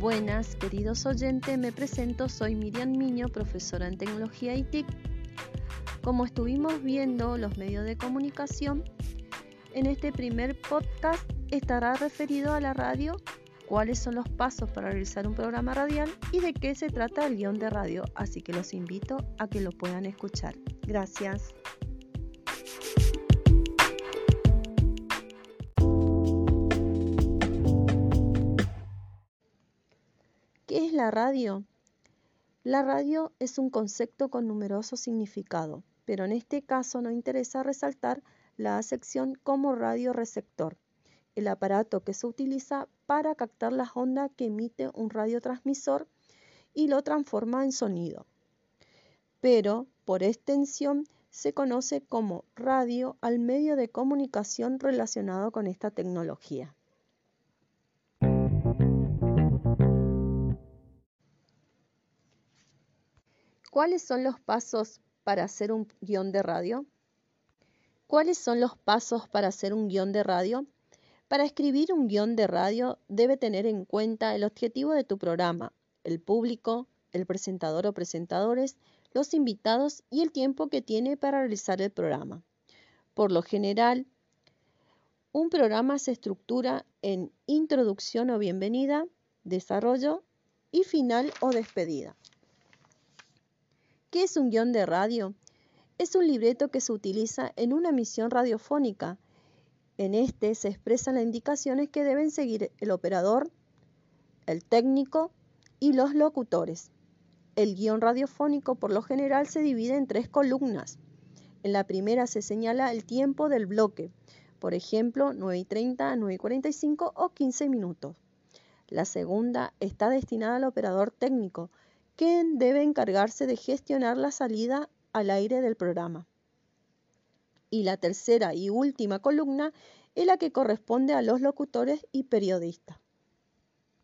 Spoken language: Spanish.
Buenas, queridos oyentes, me presento, soy Miriam Miño, profesora en tecnología y TIC. Como estuvimos viendo los medios de comunicación, en este primer podcast estará referido a la radio, cuáles son los pasos para realizar un programa radial y de qué se trata el guion de radio, así que los invito a que lo puedan escuchar. Gracias. ¿Qué es la radio? La radio es un concepto con numerosos significados, pero en este caso nos interesa resaltar la acepción como radioreceptor, el aparato que se utiliza para captar las ondas que emite un radiotransmisor y lo transforma en sonido. Pero, por extensión, se conoce como radio al medio de comunicación relacionado con esta tecnología. ¿Cuáles son los pasos para hacer un guion de radio? ¿Cuáles son los pasos para hacer un guion de radio? Para escribir un guion de radio debe tener en cuenta el objetivo de tu programa, el público, el presentador o presentadores, los invitados y el tiempo que tiene para realizar el programa. Por lo general, un programa se estructura en introducción o bienvenida, desarrollo y final o despedida. ¿Qué es un guion de radio? Es un libreto que se utiliza en una emisión radiofónica. En este se expresan las indicaciones que deben seguir el operador, el técnico y los locutores. El guion radiofónico por lo general se divide en tres columnas. En la primera se señala el tiempo del bloque, por ejemplo 9 y 30, 9 y 45 o 15 minutos. La segunda está destinada al operador técnico, quien debe encargarse de gestionar la salida al aire del programa. Y la tercera y última columna es la que corresponde a los locutores y periodistas.